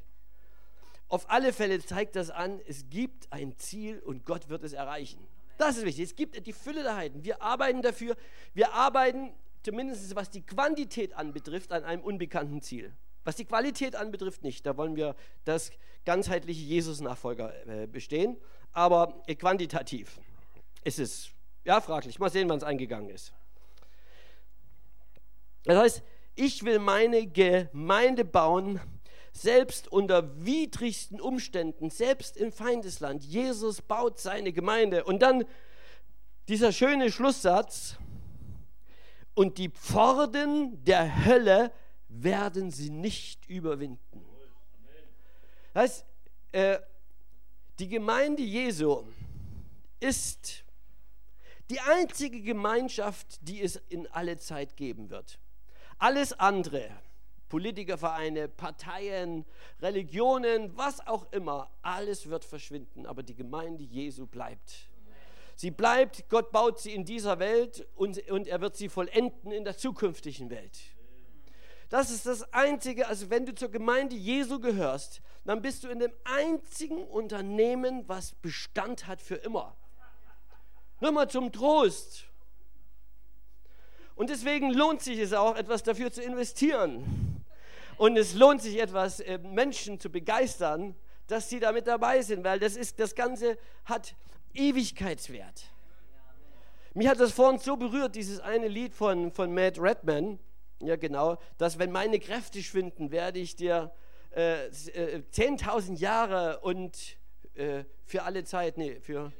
Auf alle Fälle zeigt das an, es gibt ein Ziel und Gott wird es erreichen. Das ist wichtig. Es gibt die Fülle der Heiden. Wir arbeiten dafür. Wir arbeiten zumindest was die Quantität anbetrifft an einem unbekannten Ziel. Was die Qualität anbetrifft nicht. Da wollen wir das ganzheitliche Jesus-Nachfolger äh, bestehen. Aber äh, quantitativ ist es ja fraglich. Mal sehen, wann es eingegangen ist. Das heißt, ich will meine Gemeinde bauen, selbst unter widrigsten Umständen, selbst im Feindesland. Jesus baut seine Gemeinde. Und dann dieser schöne Schlusssatz, und die Pforten der Hölle werden sie nicht überwinden. Das heißt, äh, die Gemeinde Jesu ist die einzige Gemeinschaft, die es in alle Zeit geben wird. Alles andere Politikervereine, Parteien, Religionen, was auch immer, alles wird verschwinden, aber die Gemeinde Jesu bleibt. Sie bleibt, Gott baut sie in dieser Welt und, und er wird sie vollenden in der zukünftigen Welt. Das ist das Einzige, also wenn du zur Gemeinde Jesu gehörst, dann bist du in dem einzigen Unternehmen, was Bestand hat für immer. Nur mal zum Trost. Und deswegen lohnt sich es auch, etwas dafür zu investieren. Und es lohnt sich etwas, äh, Menschen zu begeistern, dass sie damit dabei sind, weil das, ist, das Ganze hat Ewigkeitswert. Mich hat das vorhin so berührt, dieses eine Lied von, von Matt Redman. Ja, genau. Dass, wenn meine Kräfte schwinden, werde ich dir äh, äh, 10.000 Jahre und äh, für alle Zeit, nee, für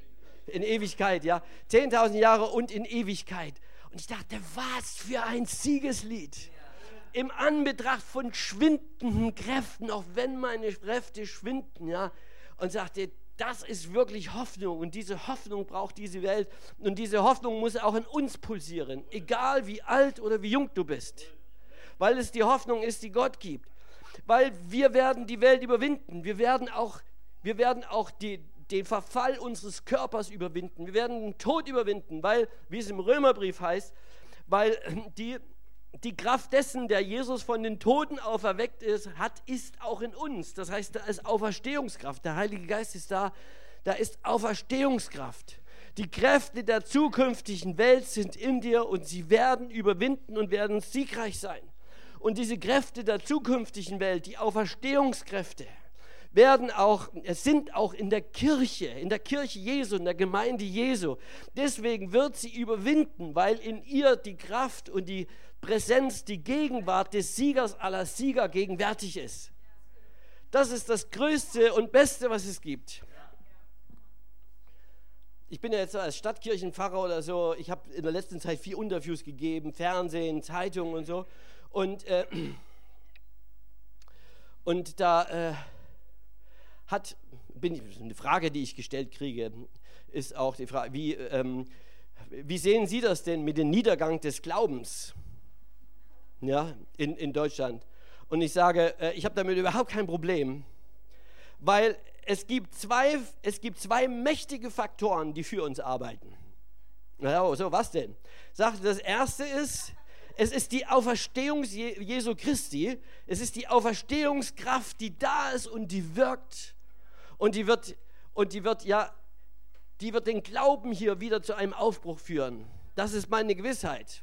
in Ewigkeit, ja. 10.000 Jahre und in Ewigkeit. Und ich dachte, was für ein Siegeslied. Im Anbetracht von schwindenden Kräften, auch wenn meine Kräfte schwinden, ja. Und sagte, das ist wirklich Hoffnung und diese Hoffnung braucht diese Welt und diese Hoffnung muss auch in uns pulsieren, egal wie alt oder wie jung du bist, weil es die Hoffnung ist, die Gott gibt. Weil wir werden die Welt überwinden, wir werden auch, wir werden auch die, den Verfall unseres Körpers überwinden, wir werden den Tod überwinden, weil, wie es im Römerbrief heißt, weil die die Kraft dessen, der Jesus von den Toten auferweckt ist, hat, ist auch in uns. Das heißt, da ist Auferstehungskraft. Der Heilige Geist ist da. Da ist Auferstehungskraft. Die Kräfte der zukünftigen Welt sind in dir und sie werden überwinden und werden siegreich sein. Und diese Kräfte der zukünftigen Welt, die Auferstehungskräfte, werden auch, sind auch in der Kirche, in der Kirche Jesu, in der Gemeinde Jesu. Deswegen wird sie überwinden, weil in ihr die Kraft und die Präsenz, die Gegenwart des Siegers aller Sieger gegenwärtig ist. Das ist das Größte und Beste, was es gibt. Ich bin ja jetzt als Stadtkirchenpfarrer oder so, ich habe in der letzten Zeit vier Interviews gegeben, Fernsehen, Zeitungen und so. Und, äh, und da äh, hat, bin, eine Frage, die ich gestellt kriege, ist auch die Frage, wie, ähm, wie sehen Sie das denn mit dem Niedergang des Glaubens? Ja, in, in Deutschland. Und ich sage, äh, ich habe damit überhaupt kein Problem, weil es gibt, zwei, es gibt zwei mächtige Faktoren, die für uns arbeiten. Ja, so, was denn? Sagte, das erste ist, es ist die Auferstehung Jesu Christi, es ist die Auferstehungskraft, die da ist und die wirkt. Und die wird, und die wird ja, die wird den Glauben hier wieder zu einem Aufbruch führen. Das ist meine Gewissheit.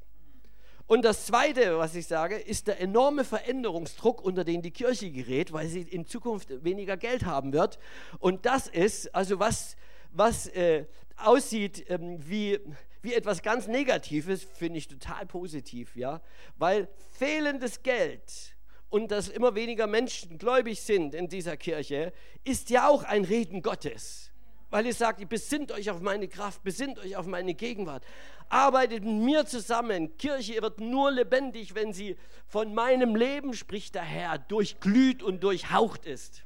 Und das Zweite, was ich sage, ist der enorme Veränderungsdruck, unter den die Kirche gerät, weil sie in Zukunft weniger Geld haben wird. Und das ist, also was, was äh, aussieht ähm, wie, wie etwas ganz Negatives, finde ich total positiv, ja, weil fehlendes Geld und dass immer weniger Menschen gläubig sind in dieser Kirche, ist ja auch ein Reden Gottes weil ihr sagt, besinnt euch auf meine Kraft, besinnt euch auf meine Gegenwart. Arbeitet mit mir zusammen. Kirche wird nur lebendig, wenn sie von meinem Leben, spricht der Herr, durchglüht und durchhaucht ist.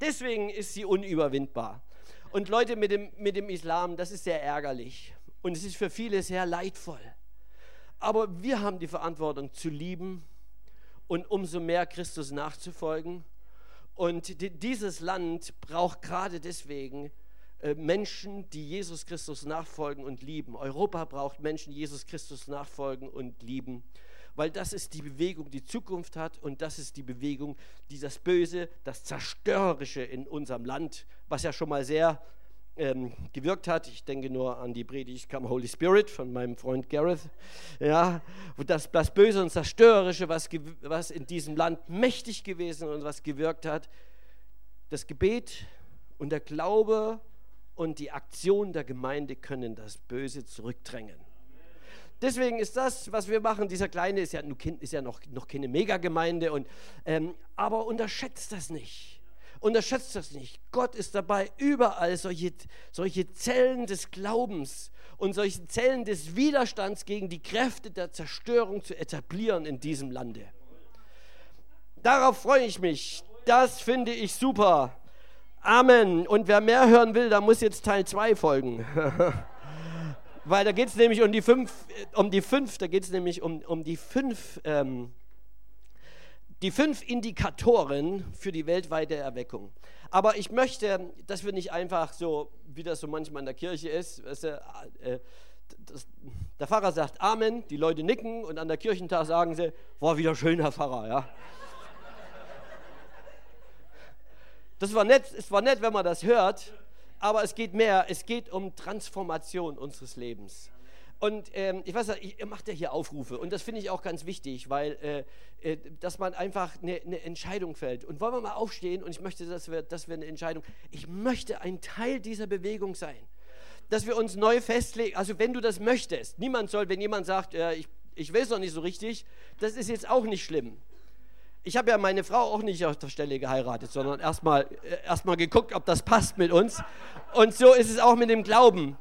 Deswegen ist sie unüberwindbar. Und Leute mit dem, mit dem Islam, das ist sehr ärgerlich. Und es ist für viele sehr leidvoll. Aber wir haben die Verantwortung zu lieben und umso mehr Christus nachzufolgen und dieses Land braucht gerade deswegen äh, Menschen, die Jesus Christus nachfolgen und lieben. Europa braucht Menschen, die Jesus Christus nachfolgen und lieben, weil das ist die Bewegung, die Zukunft hat und das ist die Bewegung, die das Böse, das Zerstörerische in unserem Land, was ja schon mal sehr ähm, gewirkt hat. Ich denke nur an die Predigt Come Holy Spirit von meinem Freund Gareth. Ja, das, das Böse und Zerstörerische, was, was in diesem Land mächtig gewesen und was gewirkt hat. Das Gebet und der Glaube und die Aktion der Gemeinde können das Böse zurückdrängen. Deswegen ist das, was wir machen, dieser Kleine ist ja, ist ja noch, noch keine Megagemeinde, und, ähm, aber unterschätzt das nicht Unterschätzt das nicht. Gott ist dabei, überall solche, solche Zellen des Glaubens und solche Zellen des Widerstands gegen die Kräfte der Zerstörung zu etablieren in diesem Lande. Darauf freue ich mich. Das finde ich super. Amen. Und wer mehr hören will, da muss jetzt Teil 2 folgen. *laughs* Weil da geht es nämlich um die fünf, um die fünf, da geht es nämlich um, um die fünf ähm, die fünf Indikatoren für die weltweite Erweckung. Aber ich möchte, dass wir nicht einfach so, wie das so manchmal in der Kirche ist, weißt du, äh, das, der Pfarrer sagt Amen, die Leute nicken und an der Kirchentag sagen sie, war wieder schön, Herr Pfarrer. Ja. Das war nett, es war nett, wenn man das hört, aber es geht mehr, es geht um Transformation unseres Lebens. Und ähm, ich weiß ja, ihr macht ja hier Aufrufe und das finde ich auch ganz wichtig, weil äh, äh, dass man einfach eine, eine, Entscheidung fällt. Und wollen wir mal aufstehen und ich möchte, dass wir, dass wir eine Entscheidung, ich möchte ein Teil dieser Bewegung sein. Dass wir uns neu festlegen, also wenn du das möchtest, niemand soll, wenn jemand sagt, äh, ich, ich will es noch nicht so richtig, das ist jetzt auch nicht schlimm. Ich habe ja meine Frau auch nicht auf der Stelle geheiratet, sondern erstmal äh, erst geguckt, ob das passt mit uns. Und so ist es auch mit dem Glauben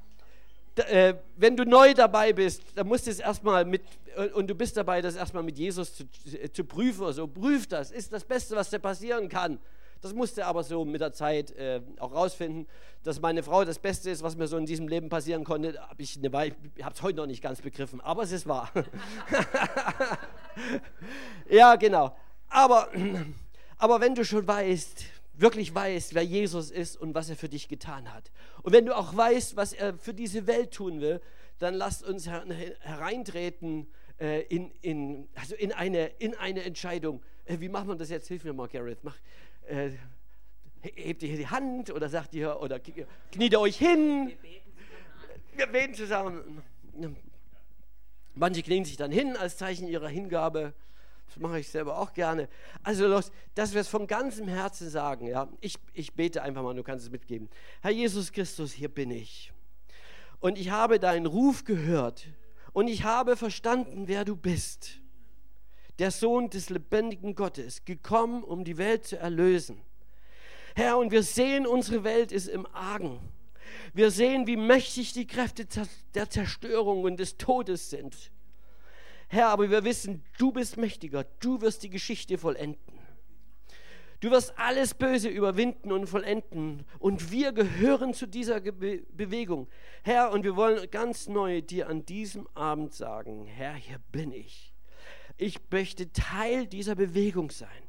äh, wenn du neu dabei bist, dann musst du es erstmal mit, äh, und du bist dabei, das erstmal mit Jesus zu, zu prüfen. Also prüf das, ist das Beste, was dir passieren kann. Das musste aber so mit der Zeit äh, auch rausfinden, dass meine Frau das Beste ist, was mir so in diesem Leben passieren konnte. Hab ich eine habe es heute noch nicht ganz begriffen, aber es ist wahr. *laughs* ja, genau. Aber, *clears throat* aber wenn du schon weißt, wirklich weißt, wer Jesus ist und was er für dich getan hat. Und wenn du auch weißt, was er für diese Welt tun will, dann lasst uns hereintreten äh, in, in, also in, eine, in eine Entscheidung. Äh, wie macht man das jetzt? Hilf mir mal, Gareth. Mach, äh, hebt ihr die Hand oder sagt ihr, oder kniet ihr euch hin? Wir beten zusammen. Manche knien sich dann hin als Zeichen ihrer Hingabe. Das mache ich selber auch gerne. Also, dass wir es von ganzem Herzen sagen. Ja? Ich, ich bete einfach mal, du kannst es mitgeben. Herr Jesus Christus, hier bin ich. Und ich habe deinen Ruf gehört. Und ich habe verstanden, wer du bist. Der Sohn des lebendigen Gottes, gekommen, um die Welt zu erlösen. Herr, und wir sehen, unsere Welt ist im Argen. Wir sehen, wie mächtig die Kräfte der Zerstörung und des Todes sind. Herr, aber wir wissen, du bist mächtiger, du wirst die Geschichte vollenden. Du wirst alles Böse überwinden und vollenden. Und wir gehören zu dieser Be Bewegung. Herr, und wir wollen ganz neu dir an diesem Abend sagen, Herr, hier bin ich. Ich möchte Teil dieser Bewegung sein.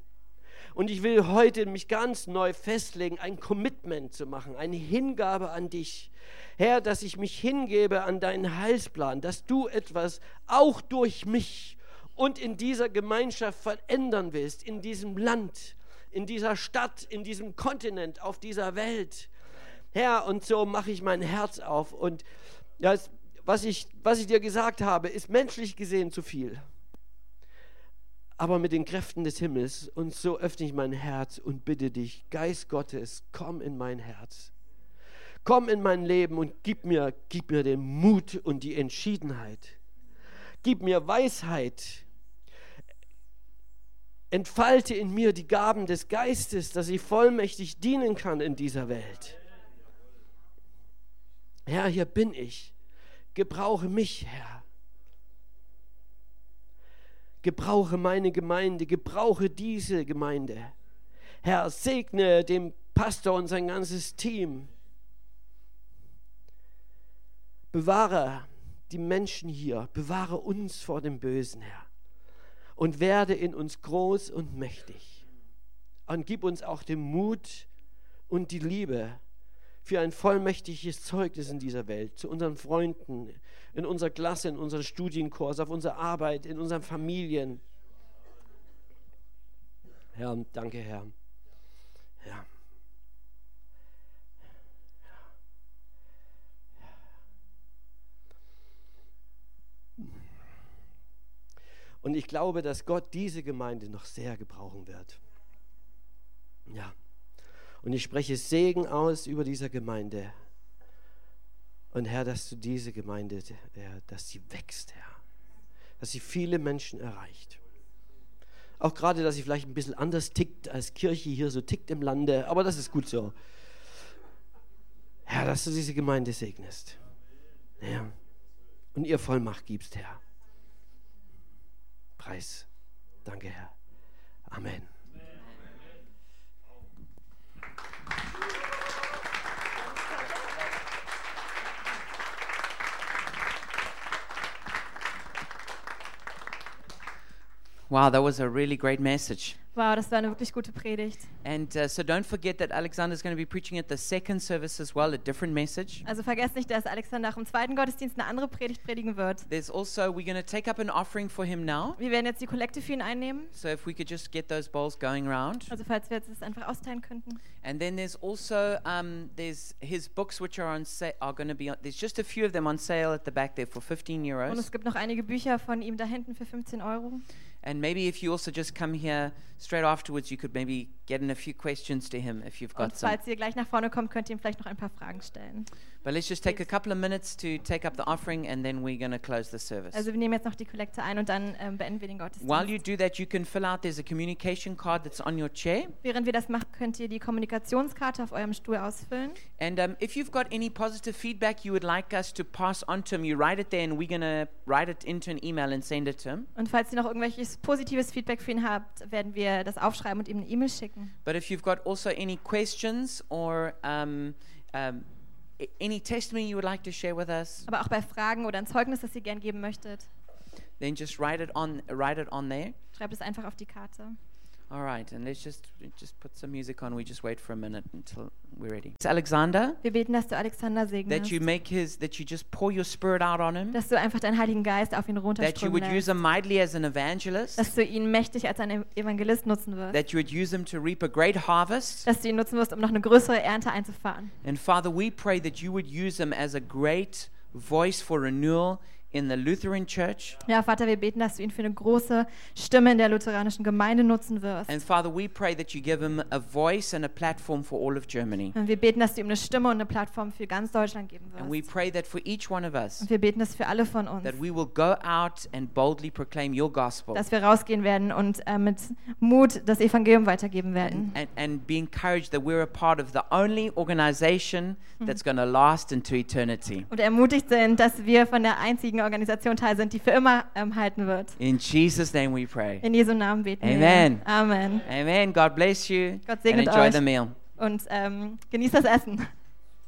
Und ich will heute mich ganz neu festlegen, ein Commitment zu machen, eine Hingabe an dich. Herr, dass ich mich hingebe an deinen Heilsplan, dass du etwas auch durch mich und in dieser Gemeinschaft verändern willst, in diesem Land, in dieser Stadt, in diesem Kontinent, auf dieser Welt. Herr, und so mache ich mein Herz auf. Und ja, was, ich, was ich dir gesagt habe, ist menschlich gesehen zu viel. Aber mit den Kräften des Himmels. Und so öffne ich mein Herz und bitte dich, Geist Gottes, komm in mein Herz. Komm in mein Leben und gib mir, gib mir den Mut und die Entschiedenheit. Gib mir Weisheit. Entfalte in mir die Gaben des Geistes, dass ich vollmächtig dienen kann in dieser Welt. Herr, hier bin ich. Gebrauche mich, Herr. Gebrauche meine Gemeinde, gebrauche diese Gemeinde. Herr, segne den Pastor und sein ganzes Team. Bewahre die Menschen hier, bewahre uns vor dem Bösen, Herr. Und werde in uns groß und mächtig. Und gib uns auch den Mut und die Liebe für ein vollmächtiges Zeugnis in dieser Welt, zu unseren Freunden, in unserer Klasse, in unseren Studienkurs, auf unserer Arbeit, in unseren Familien. Herr, danke, Herr. Ja. Und ich glaube, dass Gott diese Gemeinde noch sehr gebrauchen wird. Ja. Und ich spreche Segen aus über diese Gemeinde. Und Herr, dass du diese Gemeinde, Herr, dass sie wächst, Herr. Dass sie viele Menschen erreicht. Auch gerade, dass sie vielleicht ein bisschen anders tickt, als Kirche hier so tickt im Lande. Aber das ist gut so. Herr, dass du diese Gemeinde segnest. Ja. Und ihr Vollmacht gibst, Herr. Preis. Danke, Herr. Amen. Wow, that was a really great message. Wow, das war eine wirklich gute Predigt. And uh, so don't forget that Alexander is going to be preaching at the second service as well, a different message. Also vergesst nicht, dass Alexander auch im zweiten Gottesdienst eine andere Predigt predigen wird. There's also, we're going to take up an offering for him now. Wir werden jetzt die Kollekte für ihn einnehmen. So if we could just get those bowls going around. Also falls wir jetzt das einfach austeilen könnten. And then there's also um, there's his books which are on are going to be on, there's just a few of them on sale at the back there for 15 Und euros. es gibt noch einige Bücher von ihm da hinten für 15 Euro. And maybe if you also just come here straight afterwards, you could maybe get in a few questions to him if you've Und got some. falls ihr gleich nach vorne kommt, könnt ihr ihm vielleicht noch ein paar Fragen stellen. But let's just take a couple of minutes to take up the offering, and then we're going to close the service. Also wir nehmen jetzt noch die Kollekte ein und dann ähm, beenden wir den Gottesdienst. While you do that, you can fill out. There's a communication card that's on your chair. Während wir das machen, könnt ihr die Kommunikationskarte auf eurem Stuhl ausfüllen. And um, if you've got any positive feedback you would like us to pass on to him, you write it there, and we're going to write it into an email and send it to him. Und falls ihr noch irgendwelches positives Feedback für ihn habt, werden wir das aufschreiben und ihm eine E-Mail schicken. But if you've got also any questions or um, um, any testimony you would like to share with us, Aber auch bei Fragen oder ein Zeugnis, das ihr gern geben möchtet, then just write it on write it on there. schreibt es einfach auf die Karte. All right, and let's just just put some music on. We just wait for a minute until we're ready. It's Alexander Wir beten, dass du Alexander that you make his that you just pour your spirit out on him, dass du einfach deinen Heiligen Geist auf ihn that you runterströmen would use him mightily as an evangelist, dass du ihn mächtig als ein Evangelist nutzen wirst, that you would use him to reap a great harvest. dass du ihn nutzen wirst, um noch eine größere Ernte einzufahren. And Father, we pray that you would use him as a great voice for renewal in the Lutheran Church. Ja, Vater, wir beten, dass du ihn für eine große Stimme in der lutheranischen Gemeinde nutzen wirst. And Father, we pray that you give him a voice and a platform for all of Germany. Und wir beten, dass du ihm eine Stimme und eine Plattform für ganz Deutschland geben And we wirst. pray that for each one of us, Und wir beten das für alle von uns, that we will go out and boldly proclaim your gospel dass wir rausgehen werden und äh, mit Mut das Evangelium weitergeben werden. and, and be encouraged that we're a part of the only organization that's going to last into eternity. Und ermutigt sind, dass wir von der einzigen Organisation teil sind, die für immer ähm, halten wird. In Jesus' name we pray. In Jesu Namen beten Amen. wir. Amen. Amen. God bless you Gott and segnet enjoy euch. the meal. Und ähm, genießt das Essen.